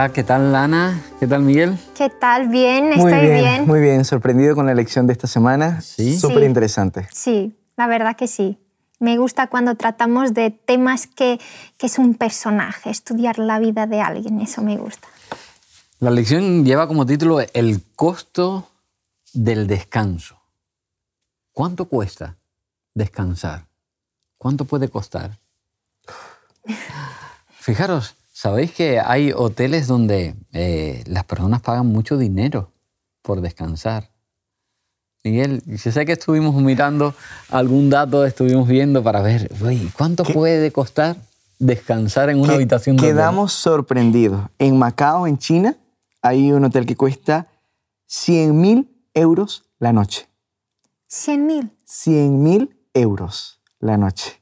Hola, ¿qué tal Ana? ¿Qué tal Miguel? ¿Qué tal? Bien, Muy estoy bien, bien. Muy bien, sorprendido con la elección de esta semana. Sí. Súper Sí. interesante. Sí, la verdad que sí. Me gusta cuando tratamos de temas que, que es un personaje, estudiar la vida de alguien, eso me gusta. La lección lleva como título El costo del descanso. ¿Cuánto cuesta descansar? ¿Cuánto puede costar? Fijaros, ¿sabéis que hay hoteles donde eh, las personas pagan mucho dinero por descansar? Miguel, yo sé que estuvimos mirando algún dato, estuvimos viendo para ver, "Uy, ¿cuánto ¿Qué? puede costar descansar en una habitación de hotel?". Quedamos sorprendidos. En Macao, en China, hay un hotel que cuesta 100 mil euros la noche. 100 mil. 100 mil euros la noche.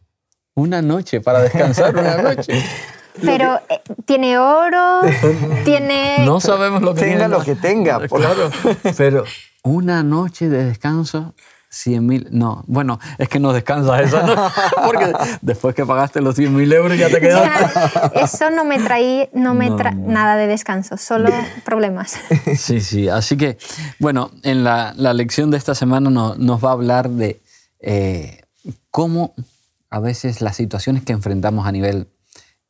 Una noche para descansar, una noche. Pero eh, tiene oro, tiene... No sabemos lo que Tenga tiene, lo que tenga. por- Claro, pero una noche de descanso, 100 mil. No, bueno, es que no descansas esa noche, porque después que pagaste los 100 mil euros ya te quedas. Eso no me trae no me No, tra- no. nada de descanso, solo problemas. Sí, sí, así que, bueno, en la, la lección de esta semana no- nos va a hablar de eh, cómo a veces las situaciones que enfrentamos a nivel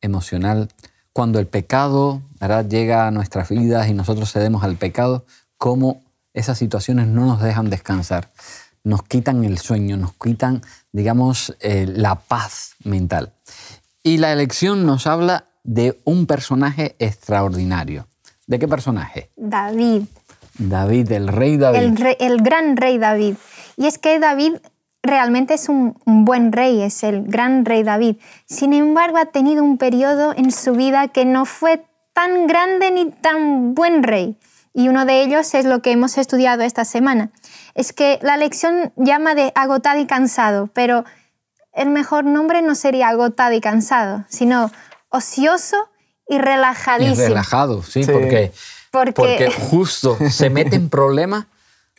emocional, cuando el pecado ¿verdad? llega a nuestras vidas y nosotros cedemos al pecado, cómo esas situaciones no nos dejan descansar, nos quitan el sueño, nos quitan, digamos, eh, la paz mental. Y la elección nos habla de un personaje extraordinario. ¿De qué personaje? David. David, el rey David. el, el gran rey David. Y es que David realmente es un, un buen rey, es el gran rey David. Sin embargo, ha tenido un periodo en su vida que no fue tan grande ni tan buen rey. Y uno de ellos es lo que hemos estudiado esta semana. Es que la lección llama de agotado y cansado, pero el mejor nombre no sería agotado y cansado, sino ocioso y Y relajadísimo. relajado, sí, Sí. Porque, Porque- porque justo se mete en problemas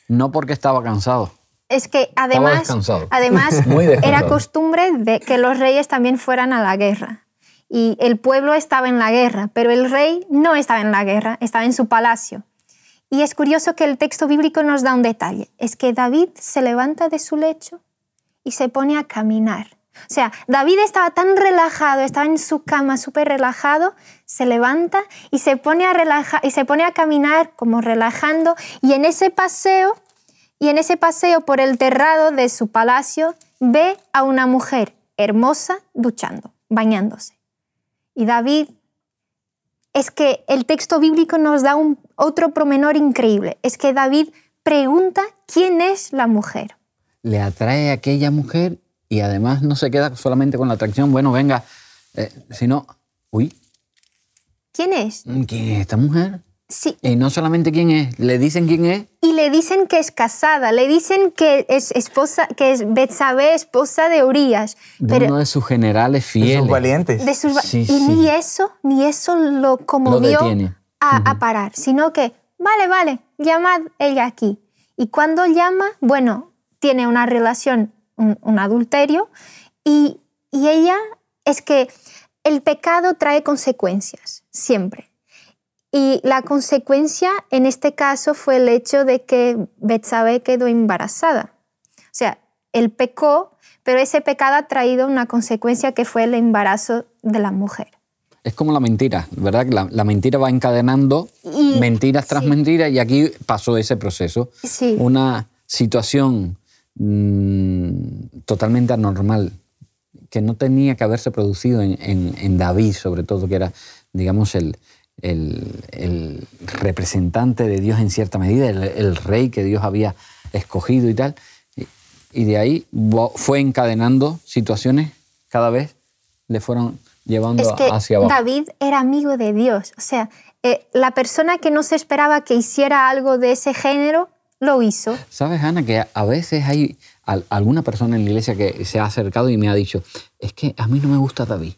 no porque estaba cansado. Es que además, además era costumbre de que los reyes también fueran a la guerra. Y el pueblo estaba en la guerra, pero el rey no estaba en la guerra, estaba en su palacio. Y es curioso que el texto bíblico nos da un detalle. Es que David se levanta de su lecho y se pone a caminar. O sea, David estaba tan relajado, estaba en su cama súper relajado, se levanta y se, pone a relaja- y se pone a caminar como relajando y en ese paseo y en ese paseo por el terrado de su palacio ve a una mujer hermosa duchando, bañándose. Y David, es que el texto bíblico nos da un, otro promenor increíble, es que David pregunta quién es la mujer. Le atrae a aquella mujer y además no se queda solamente con la atracción, bueno, venga, eh, sino, uy, ¿Quién es? ¿quién es esta mujer? Sí, Y no solamente quién es, le dicen quién es. y le dicen que es casada, le dicen que es esposa, que es Betsabé, esposa de Urias. De Pero uno de sus generales Sus fieles. valientes. de sus va- Sí, y sí. ni eso, ni eso lo conmovió detiene. a, a parar, sino que, vale, vale, llamad ella aquí. Y cuando llama, bueno, tiene una relación, un, un adulterio, y, y ella es que el pecado trae consecuencias, siempre. Y la consecuencia en este caso fue el hecho de que Betsabé quedó embarazada. O sea, él pecó, pero ese pecado ha traído una consecuencia que fue el embarazo de la mujer. Es como la mentira, ¿verdad? La, la mentira va encadenando Y- mentiras tras sí. mentiras y aquí pasó ese proceso. Sí. Una situación mm, totalmente anormal que no tenía que haberse producido en, en- en David, sobre todo, que era, digamos, el, el- el representante de Dios en cierta medida, el, el rey que Dios había escogido y tal. Y, y de ahí fue encadenando situaciones cada vez le fueron llevando Es que hacia abajo. David era amigo de Dios. O sea, eh, la persona que no se esperaba que hiciera algo de ese género, lo hizo. ¿Sabes, Ana, que a veces hay al- alguna persona en la iglesia que se ha acercado y me ha dicho, es que a mí no me gusta David?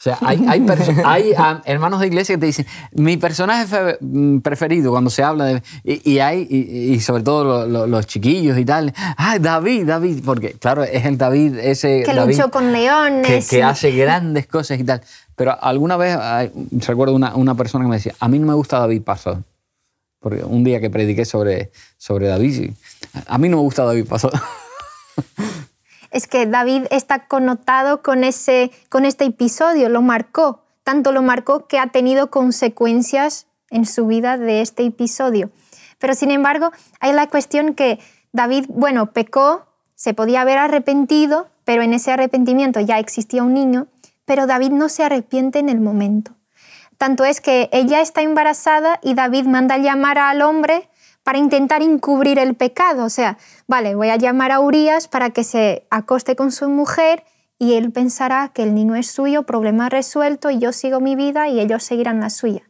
O sea, hay, hay, hay, ah, hermanos de iglesia que te dicen, mi personaje mm, preferido cuando se habla de... Y, y hay, y, y sobre todo lo- lo- los chiquillos y tal, ah, David, David, porque claro, es el David ese... Que David luchó con que, leones. que y- hace grandes cosas y tal. Pero alguna vez, recuerdo una, una persona que me decía, a mí no me gusta David Pastor. Porque un día que prediqué sobre, sobre David, a mí no me gusta David Pastor. Es que David está connotado con, ese, con este episodio, lo marcó. Tanto lo marcó que ha tenido consecuencias en su vida de este episodio. Pero sin embargo, hay la cuestión que David, bueno, pecó, se podía haber arrepentido, pero en ese arrepentimiento ya existía un niño, pero David no se arrepiente en el momento. Tanto es que ella está embarazada y David manda llamar al hombre para intentar encubrir el pecado. O sea, vale, voy a llamar a Urias para que se acoste con su mujer y él pensará que el niño es suyo, problema resuelto, y yo sigo mi vida y ellos seguirán la suya.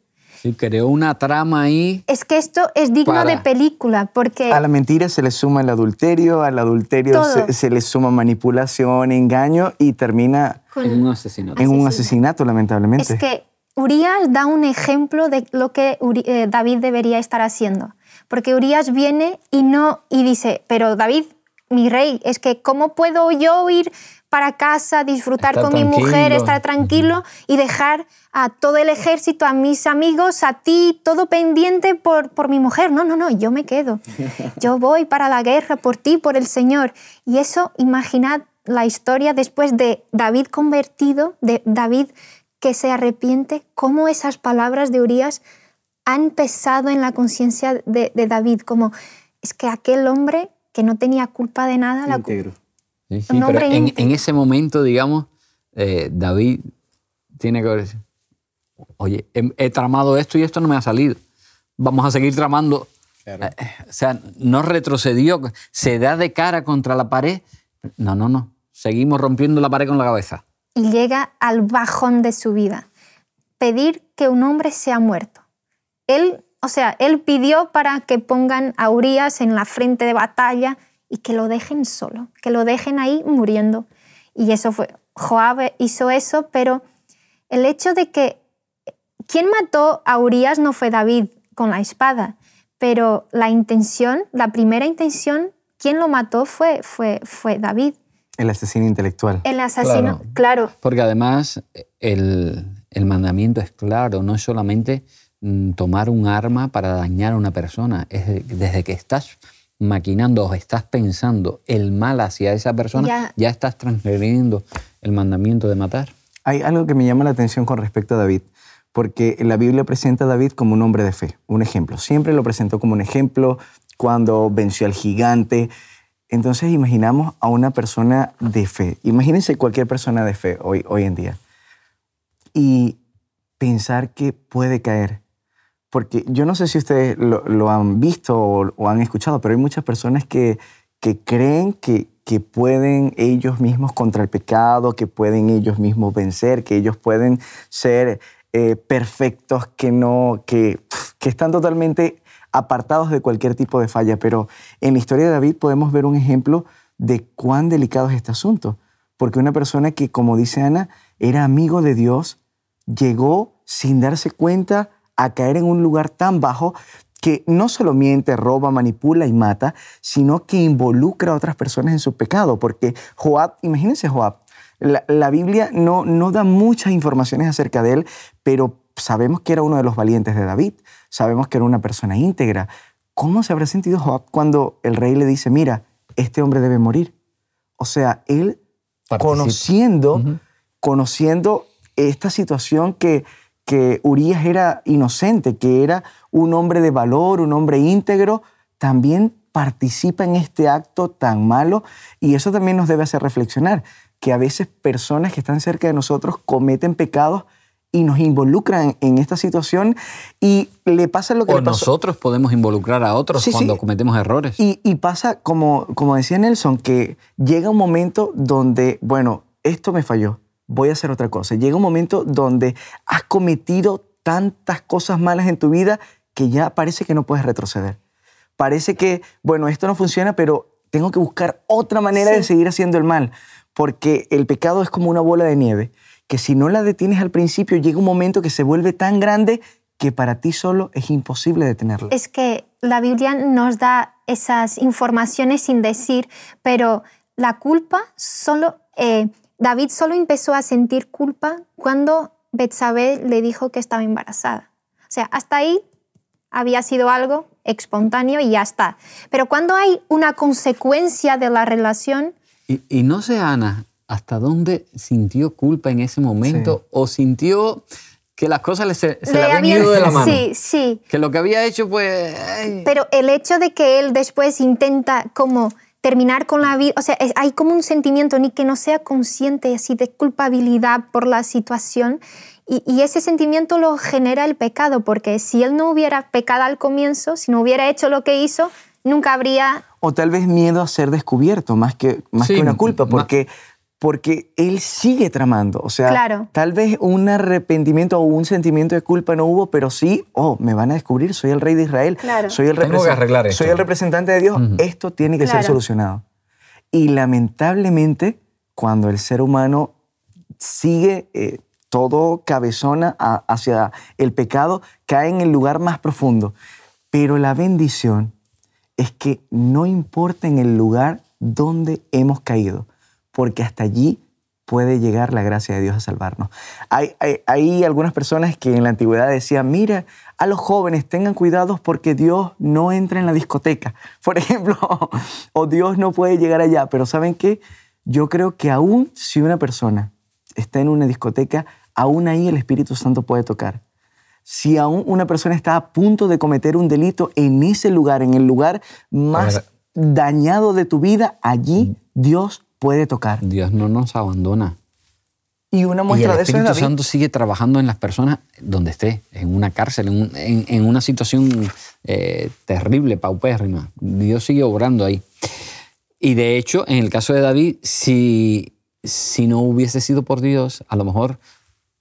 Sí, creó una trama ahí. Es que esto es digno Para. de película, porque A la mentira se le suma el adulterio, al adulterio se, se le suma manipulación, engaño y termina con- En un asesinato. en un asesinato, lamentablemente. Es que Urias da un ejemplo de lo que eh, David debería estar haciendo. Porque Urias viene y no y dice, pero David, mi rey, es que ¿cómo puedo yo ir para casa, disfrutar Estar con mi mujer, estar tranquilo y dejar a todo el ejército, a mis amigos, a ti, todo pendiente por, por mi mujer? No, no, no, yo me quedo. Yo voy para la guerra por ti, por el Señor. Y eso, imaginad la historia después de David convertido, de David que se arrepiente, cómo esas palabras de Urias han pesado en la conciencia de, de David, como es que aquel hombre que no tenía culpa de nada, la cu- Íntegro. Sí, sí, Un pero hombre en, en ese momento, digamos, eh, David tiene que ver, oye, he, he tramado esto y esto no me ha salido. Vamos a seguir tramando. Eh, O sea, no retrocedió, se da de cara contra la pared. No, no, no. Seguimos rompiendo la pared con la cabeza. y llega al bajón de su vida, pedir que un hombre sea muerto. Él, o sea, él pidió para que pongan a Urias en la frente de batalla y que lo dejen solo, que lo dejen ahí muriendo. Y eso fue, Joab hizo eso, pero el hecho de que quien mató a Urias no fue David con la espada, pero la intención, la primera intención, quien lo mató fue, fue, fue David. El asesino intelectual. El asesino, Claro. claro Porque además el, el mandamiento es claro, no es solamente tomar un arma para dañar a una persona, es de- desde que estás maquinando o estás pensando el mal hacia esa persona, Ya. ya, estás transgrediendo el mandamiento de matar. Hay algo que me llama la atención con respecto a David, porque la Biblia presenta a David como un hombre de fe, un ejemplo. Siempre lo presentó como un ejemplo cuando venció al gigante. Entonces imaginamos a una persona de fe. Imagínense cualquier persona de fe hoy, hoy en día. Y pensar que puede caer. Porque yo no sé si ustedes lo, han visto o, o han escuchado, pero hay muchas personas que, creen que, pueden ellos mismos contra el pecado, que pueden ellos mismos vencer, que ellos pueden ser eh, perfectos, que, no, que están totalmente apartados de cualquier tipo de falla. Pero en la historia de David podemos ver un ejemplo de cuán delicado es este asunto. Porque una persona que, como dice Ana, era amigo de Dios, llegó sin darse cuenta a caer en un lugar tan bajo que no solo miente, roba, manipula y mata, sino que involucra a otras personas en su pecado. Porque Joab, imagínense Joab, la, la Biblia no, no da muchas informaciones acerca de él, pero sabemos que era uno de los valientes de David, sabemos que era una persona íntegra. ¿Cómo se habrá sentido Joab cuando el rey le dice, mira, este hombre debe morir? O sea, él Participa. conociendo, conociendo esta situación que, que Urias era inocente, que era un hombre de valor, un hombre íntegro, también participa en este acto tan malo y eso también nos debe hacer reflexionar, que a veces personas que están cerca de nosotros cometen pecados y nos involucran en esta situación y le pasa lo que O le pasó. nosotros podemos involucrar a otros Sí, sí. cuando cometemos errores. Y, y pasa, como, como decía Nelson, que llega un momento donde, bueno, esto me falló, voy a hacer otra cosa. Llega un momento donde has cometido tantas cosas malas en tu vida que ya parece que no puedes retroceder. Parece que, bueno, esto no funciona, pero tengo que buscar otra manera de seguir haciendo el mal, porque el pecado es como una bola de nieve que si no la detienes al principio, llega un momento que se vuelve tan grande que para ti solo es imposible detenerla. Es que la Biblia nos da esas informaciones sin decir, pero la culpa solo, eh, David solo empezó a sentir culpa cuando Betsabé le dijo que estaba embarazada. O sea, hasta ahí había sido algo espontáneo y ya está. Pero cuando hay una consecuencia de la relación... Y, no sé, Ana, hasta dónde sintió culpa en ese momento o sintió que las cosas se, le, habían ido de la mano. Sí, sí. Que lo que había hecho, pues... Pero el hecho de que él después intenta como terminar con la vida, o sea, hay como un sentimiento ni que no sea consciente así de culpabilidad por la situación y, ese sentimiento lo genera el pecado, porque si él no hubiera pecado al comienzo, si no hubiera hecho lo que hizo, nunca habría... O tal vez miedo a ser descubierto, más que, más que una culpa, porque, porque él sigue tramando. O sea, tal vez un arrepentimiento o un sentimiento de culpa no hubo, pero sí, oh, me van a descubrir, soy el rey de Israel, soy, el soy el representante de Dios, esto tiene que ser solucionado. Y lamentablemente, cuando el ser humano sigue... Eh, todo cabezona hacia el pecado, cae en el lugar más profundo. Pero la bendición es que no importa en el lugar donde hemos caído, porque hasta allí puede llegar la gracia de Dios a salvarnos. Hay, hay, algunas personas que en la antigüedad decían, mira, a los jóvenes tengan cuidado porque Dios no entra en la discoteca, por ejemplo, o Dios no puede llegar allá. Pero ¿saben qué? Yo creo que aún si una persona está en una discoteca, aún ahí el Espíritu Santo puede tocar. Si aún una persona está a punto de cometer un delito en ese lugar, en el lugar más dañado de tu vida, allí Dios puede tocar. Dios no nos abandona. Y una muestra de eso El Espíritu Santo sigue trabajando en las personas donde esté, en una cárcel, en, una situación eh, terrible, paupérrima. Dios sigue obrando ahí. Y de hecho, en el caso de David, si, si no hubiese sido por Dios, a lo mejor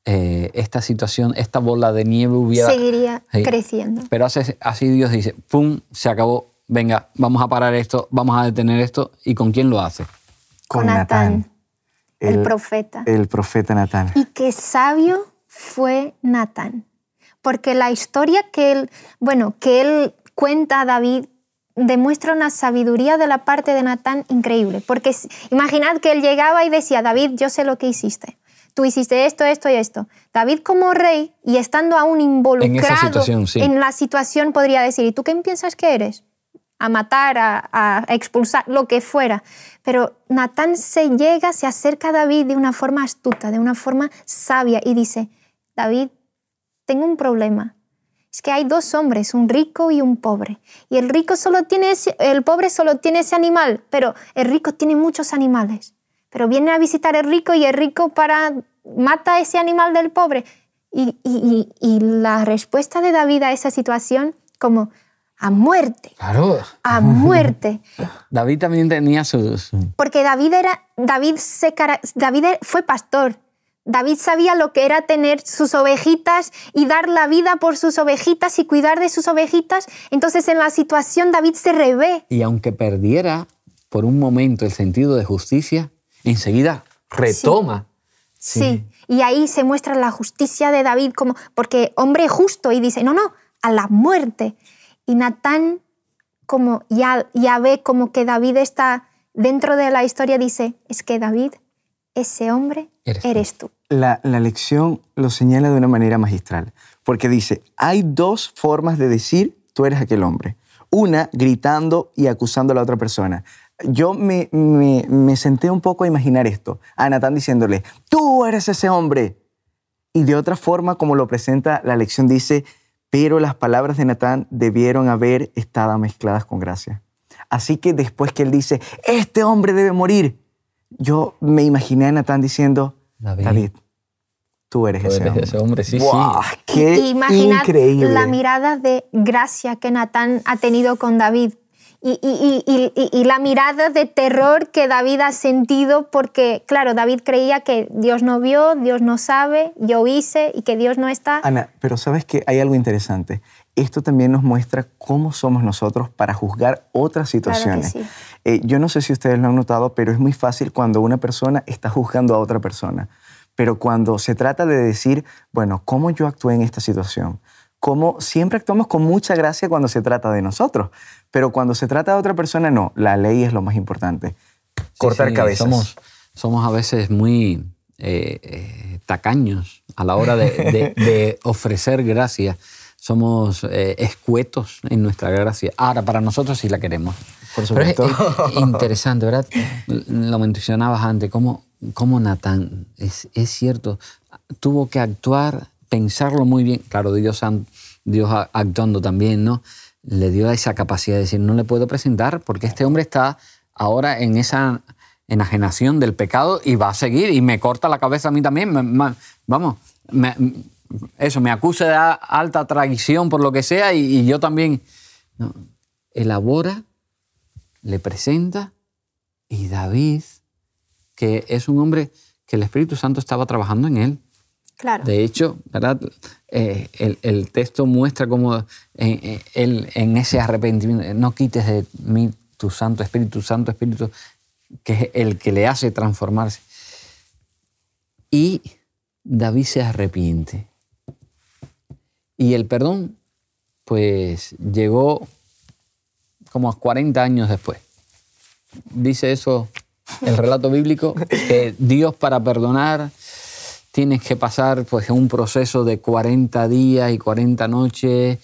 eh, esta situación, esta bola de nieve hubiera... Seguiría creciendo. Pero así, así Dios dice, ¡pum! Se acabó. Venga, vamos a parar esto, vamos a detener esto. ¿Y con quién lo hace? Con, Natán, el, profeta. El profeta Natán. Y qué sabio fue Natán. Porque la historia que él, bueno, que él cuenta a David demuestra una sabiduría de la parte de Natán increíble. Porque imaginad que él llegaba y decía, David, yo sé lo que hiciste tú hiciste esto, esto y esto. David como rey y estando aún involucrado en, la situación podría decir, ¿y tú qué piensas que eres? A matar, a, expulsar, lo que fuera. Pero Natán se llega, se acerca a David de una forma astuta, de una forma sabia y dice, David, tengo un problema. Es que hay dos hombres, un rico y un pobre. Y el rico solo tiene el pobre solo tiene ese animal, pero el rico tiene muchos animales pero viene a visitar el rico y el rico para mata ese animal del pobre. Y, la respuesta de David a esa situación como a muerte. Claro. A muerte. David también tenía sus... Porque David, era, David, se, David fue pastor. David sabía lo que era tener sus ovejitas y dar la vida por sus ovejitas y cuidar de sus ovejitas. Entonces en la situación David se revé. Y aunque perdiera por un momento el sentido de justicia, enseguida retoma. Sí. y ahí se muestra la justicia de David como, porque hombre justo, y dice, no, no, a la muerte. Y Natán como ya, ya ve como que David está dentro de la historia, dice, es que David, ese hombre, eres, tú. La, la lección lo señala de una manera magistral, porque dice, hay dos formas de decir, tú eres aquel hombre. Una, gritando y acusando a la otra persona yo me, senté un poco a imaginar esto, a Natán diciéndole, tú eres ese hombre. Y de otra forma, como lo presenta la lección, dice, pero las palabras de Natán debieron haber estado mezcladas con gracia. Así que después que él dice, este hombre debe morir, yo me imaginé a Natán diciendo, David, tú eres, ese, hombre. Sí, ¡Qué increíble! la mirada de gracia que Natán ha tenido con David y, la mirada de terror que David ha sentido porque, claro, David creía que Dios no vio, Dios no sabe, yo hice y que Dios no está. Ana, pero sabes que hay algo interesante. Esto también nos muestra cómo somos nosotros para juzgar otras situaciones. Eh, yo no sé si ustedes lo han notado, pero es muy fácil cuando una persona está juzgando a otra persona. Pero cuando se trata de decir, bueno, ¿cómo yo actué en esta situación? ¿Cómo siempre actuamos con mucha gracia cuando se trata de nosotros? Pero cuando se trata de otra persona, no, la ley es lo más importante. Cortar sí, cabezas. Somos, somos a veces muy eh, eh, tacaños a la hora de, de- de ofrecer gracia. Somos eh, escuetos en nuestra gracia. Ahora, para nosotros sí la queremos. Por Pero es, supuesto. es interesante, ¿verdad? Lo mencionabas antes, cómo, cómo Natán, es, es cierto, tuvo que actuar, pensarlo muy bien. Claro, Dios, Dios actuando también, ¿no? Le dio esa capacidad de decir, no le puedo presentar porque este hombre está ahora en esa enajenación del pecado y va a seguir y me corta la cabeza a mí también. vamos, eso, me acusa de alta traición por lo que sea y, yo también. Elabora le presenta y David, que es un hombre que el Espíritu Santo estaba trabajando en él. De hecho, ¿verdad? Eh, el, texto muestra cómo eh, eh, él en ese arrepentimiento, no quites de mí tu Santo Espíritu, Santo Espíritu, que es el que le hace transformarse. Y David se arrepiente. Y el perdón, pues llegó como a 40 años después. Dice eso el relato bíblico, que Dios para perdonar tienes que pasar pues un proceso de 40 días y 40 noches.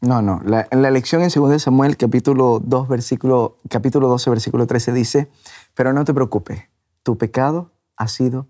No, no. La, en la lección en 2 Samuel, capítulo, 2, versículo, capítulo 12, versículo 13, dice, pero no te preocupes, tu pecado ha sido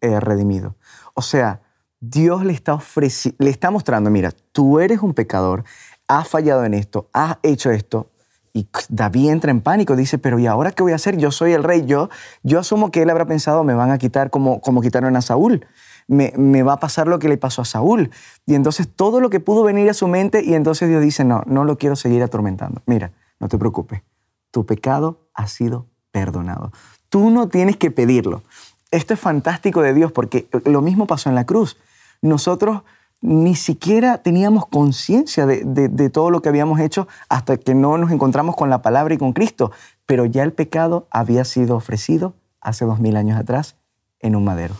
eh, redimido. O sea, Dios le está, ofreci- le está mostrando, mira, tú eres un pecador, has fallado en esto, has hecho esto. Y David entra en pánico, dice, pero ¿y ahora qué voy a hacer? Yo soy el rey, yo, yo asumo que él habrá pensado, me van a quitar como, como quitaron a Saúl me, me va a pasar lo que le pasó a Saúl. Y entonces todo lo que pudo venir a su mente y entonces Dios dice, no, no lo quiero seguir atormentando. Mira, no te preocupes, tu pecado ha sido perdonado. Tú no tienes que pedirlo. Esto es fantástico de Dios porque lo mismo pasó en la cruz. Nosotros ni siquiera teníamos conciencia de, de- de todo lo que habíamos hecho hasta que no nos encontramos con la palabra y con Cristo. Pero ya el pecado había sido ofrecido hace dos mil años atrás en un madero.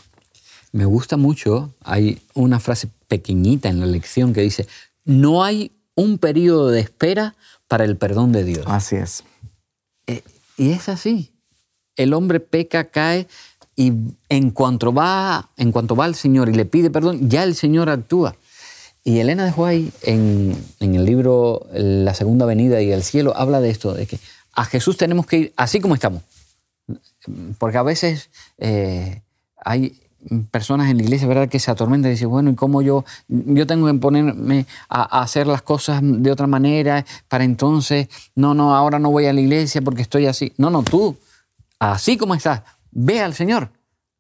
Me gusta mucho, hay una frase pequeñita en la lección que dice, no hay un periodo de espera para el perdón de Dios. Así es. Eh, y es así. El hombre peca, cae y en cuanto va, en cuanto va al Señor y le pide perdón, ya el Señor actúa. Y Elena de White en, en el libro La Segunda Venida y el Cielo habla de esto, de que a Jesús tenemos que ir así como estamos. Porque a veces eh, hay personas en la iglesia, ¿verdad?, que se atormentan y dicen, bueno, ¿y cómo yo, yo tengo que ponerme a, a hacer las cosas de otra manera para entonces, no, no, ahora no voy a la iglesia porque estoy así. No, no, tú, así como estás, ve al Señor,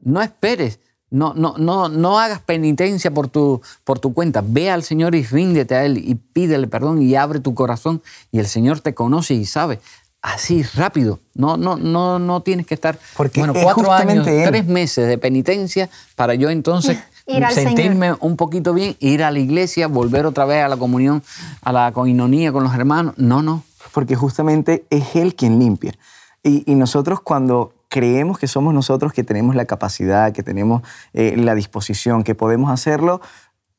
no esperes. No, no, no, no hagas penitencia por tu, por tu cuenta. Ve al Señor y ríndete a Él y pídele perdón y abre tu corazón y el Señor te conoce y sabe. Así, rápido. No, no, no, no tienes que estar Porque bueno, es cuatro años, justamente Él. tres meses de penitencia para yo entonces sentirme un poquito bien, ir a la iglesia, volver otra vez a la comunión, a la coinonía con los hermanos. No, no. porque justamente es Él quien limpia. Y, y nosotros cuando creemos que somos nosotros que tenemos la capacidad, que tenemos eh, la disposición, que podemos hacerlo,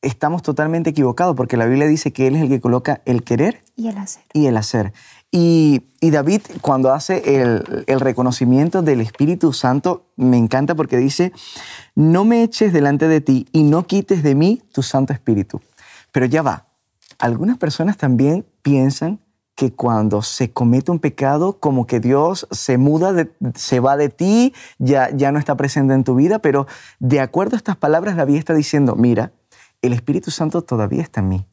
estamos totalmente equivocados, porque la Biblia dice que Él es el que coloca el querer Y el hacer. y el hacer. Y, y David, cuando hace el, el reconocimiento del Espíritu Santo, me encanta porque dice, no me eches delante de ti y no quites de mí tu Santo Espíritu. Pero ya va, algunas personas también piensan que cuando se comete un pecado, como que Dios se muda, de- se va de ti, ya, ya no está presente en tu vida, pero de acuerdo a estas palabras, David está diciendo, mira, el Espíritu Santo todavía está en mí.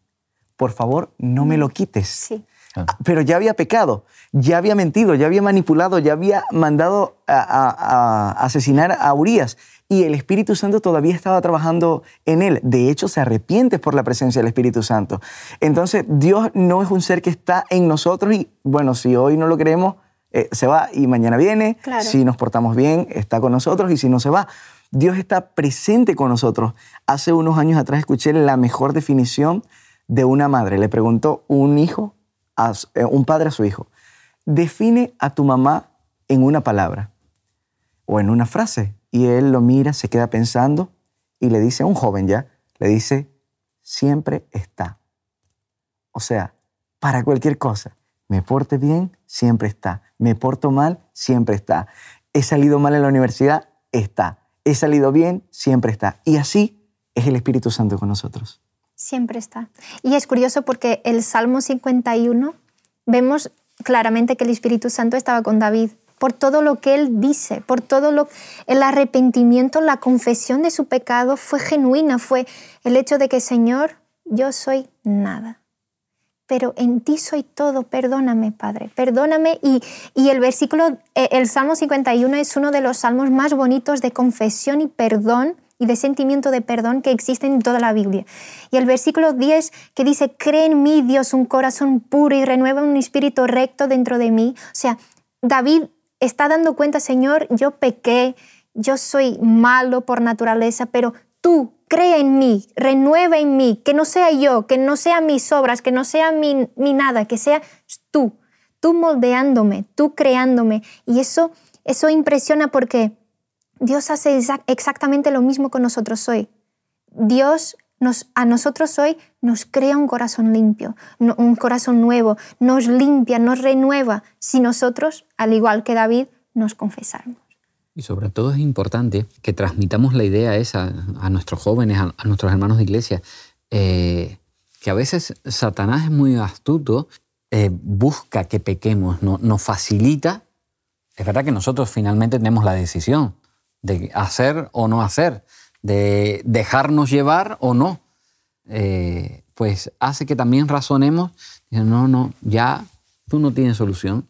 Por favor, no me lo quites. Sí. Ah, Pero ya había pecado, ya había mentido, ya había manipulado, ya había mandado a, a- a asesinar a Urias. Y el Espíritu Santo todavía estaba trabajando en él. De hecho, se arrepiente por la presencia del Espíritu Santo. Entonces, Dios no es un ser que está en nosotros y, bueno, si hoy no lo creemos, eh, se va y mañana viene. Claro. Si nos portamos bien, está con nosotros y si no se va. Dios está presente con nosotros. Hace unos años atrás escuché la mejor definición de una madre. Le preguntó un hijo, a eh, un padre a su hijo, define a tu mamá en una palabra o en una frase. Y él lo mira, se queda pensando y le dice, a un joven ya, le dice, siempre está. O sea, para cualquier cosa, me porte bien, siempre está. Me porto mal, siempre está. He salido mal en la universidad, está. He salido bien, siempre está. Y así es el Espíritu Santo con nosotros. Siempre está. Y es curioso porque el Salmo 51 vemos claramente que el Espíritu Santo estaba con David por todo lo que él dice, por todo lo el arrepentimiento, la confesión de su pecado fue genuina, fue el hecho de que Señor, yo soy nada. Pero en ti soy todo, perdóname, Padre, perdóname. Y, y el versículo, eh, el Salmo 51 es uno de los salmos más bonitos de confesión y perdón y de sentimiento de perdón que existen en toda la Biblia. Y el versículo 10 que dice, cree en mí, Dios, un corazón puro y renueva un espíritu recto dentro de mí. O sea, David está dando cuenta, Señor, yo pequé, yo soy malo por naturaleza, pero tú cree en mí, renueva en mí, que no sea yo, que no sea mis obras, que no sea mi, nada, que sea tú, tú moldeándome, tú creándome. Y eso, eso impresiona porque Dios hace exactamente lo mismo con nosotros hoy. Dios a nosotros hoy nos crea un corazón limpio, un corazón nuevo, nos limpia, nos renueva, si nosotros, al igual que David, nos confesamos. Y sobre todo es importante que transmitamos la idea esa a nuestros jóvenes, a, nuestros hermanos de iglesia, eh, que a veces Satanás es muy astuto, eh, busca que pequemos, no, nos facilita. Es verdad que nosotros finalmente tenemos la decisión de hacer o no hacer, de dejarnos llevar o no, eh, pues hace que también razonemos, no, no, ya tú no tienes solución.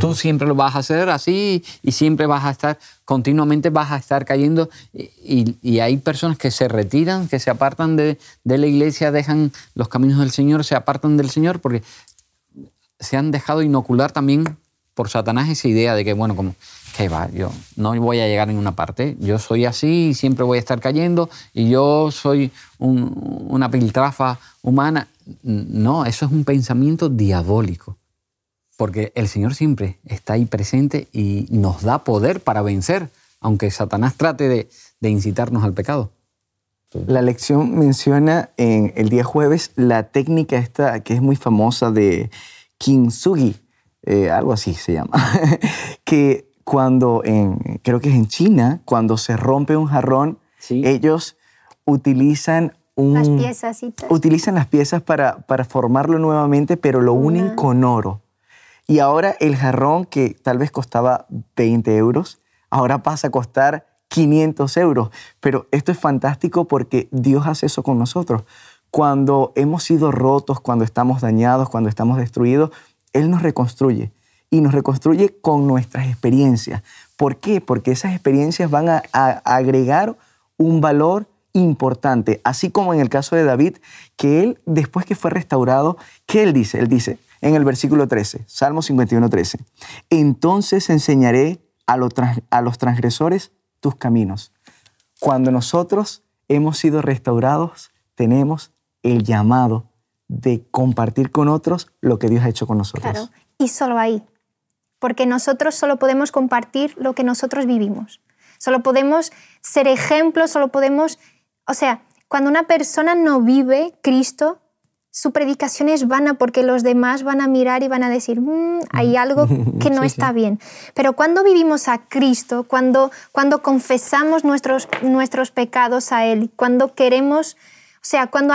Tú siempre lo vas a hacer así y siempre vas a estar, continuamente vas a estar cayendo. Y, hay personas que se retiran, que se apartan de, de, la iglesia, dejan los caminos del Señor, se apartan del Señor porque se han dejado inocular también por Satanás esa idea de que, bueno, como que va, yo no voy a llegar a ninguna parte, yo soy así y siempre voy a estar cayendo y yo soy una piltrafa humana. No, eso es un pensamiento diabólico, porque el Señor siempre está ahí presente y nos da poder para vencer, aunque Satanás trate de, incitarnos al pecado. La lección menciona en el día jueves la técnica esta que es muy famosa de kintsugi, eh, algo así se llama, que cuando en, creo que es en China, cuando se rompe un jarrón, ellos utilizan un, las piezas, utilizan las piezas para, para formarlo nuevamente, pero lo unen con oro. Y ahora el jarrón que tal vez costaba 20 euros, ahora pasa a costar 500 euros. Pero esto es fantástico porque Dios hace eso con nosotros. Cuando hemos sido rotos, cuando estamos dañados, cuando estamos destruidos, Él nos reconstruye y nos reconstruye con nuestras experiencias. ¿Por qué? Porque esas experiencias van a, agregar un valor importante, así como en el caso de David, que él, después que fue restaurado, ¿qué él dice? Él dice en el versículo 13, Salmo 51, 13, entonces enseñaré a los transgresores tus caminos. Cuando nosotros hemos sido restaurados, tenemos el llamado de compartir con otros lo que Dios ha hecho con nosotros. Claro, y solo ahí, porque nosotros solo podemos compartir lo que nosotros vivimos. Solo podemos ser ejemplos, solo podemos... O sea, cuando una persona no vive Cristo, su predicación es vana porque los demás van a mirar y van a decir, mm, hay algo que no está bien. Pero cuando vivimos a Cristo, cuando, cuando confesamos nuestros, nuestros pecados a Él, cuando queremos o sea, cuando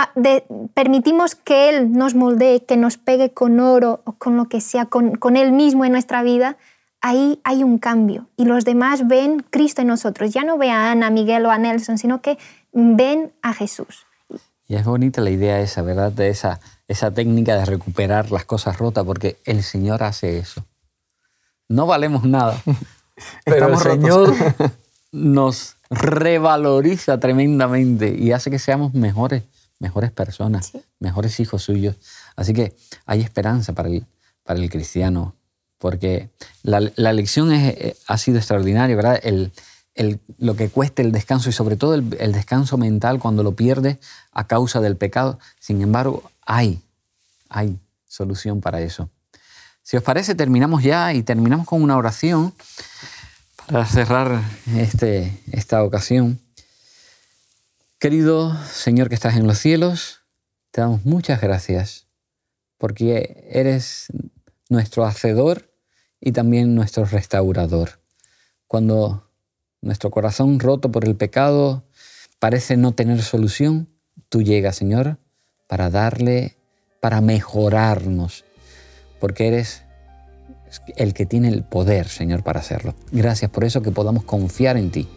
permitimos que Él nos moldee, que nos pegue con oro o con lo que sea, con, con Él mismo en nuestra vida, ahí hay un cambio. Y los demás ven Cristo en nosotros. Ya no ven a Ana, Miguel o a Nelson, sino que ven a Jesús. Y es bonita la idea esa, ¿verdad? De esa, esa técnica de recuperar las cosas rotas, porque el Señor hace eso. No valemos nada, pero el Señor nos revaloriza tremendamente y hace que seamos mejores, mejores personas, mejores hijos suyos. Así que hay esperanza para el, para el cristiano, porque la, la lección es, eh, ha sido extraordinaria, ¿verdad? El, el, lo que cuesta el descanso y sobre todo el, el descanso mental cuando lo pierde a causa del pecado. Sin embargo, hay, hay solución para eso. Si os parece, terminamos ya y terminamos con una oración Para cerrar este, esta ocasión, querido Señor que estás en los cielos, te damos muchas gracias porque eres nuestro hacedor y también nuestro restaurador. Cuando nuestro corazón roto por el pecado parece no tener solución, tú llegas, Señor, para darle, para mejorarnos, porque eres el que tiene el poder, Señor, para hacerlo. Gracias por eso que podamos confiar en ti.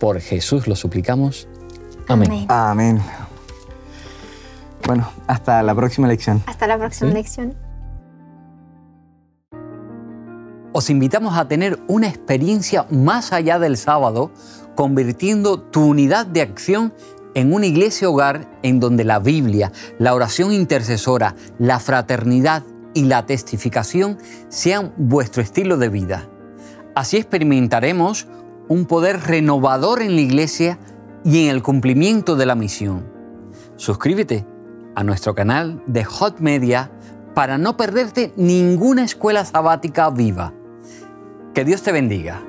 Por Jesús lo suplicamos. Amén. Amén. Bueno, hasta la próxima lección. Hasta la próxima lección. Os invitamos a tener una experiencia más allá del sábado, convirtiendo tu unidad de acción en una iglesia hogar en donde la Biblia, la oración intercesora, la fraternidad y la testificación sean vuestro estilo de vida. Así experimentaremos un poder renovador en la iglesia y en el cumplimiento de la misión. Suscríbete a nuestro canal de Hot Media para no perderte ninguna escuela sabática viva. Que Dios te bendiga.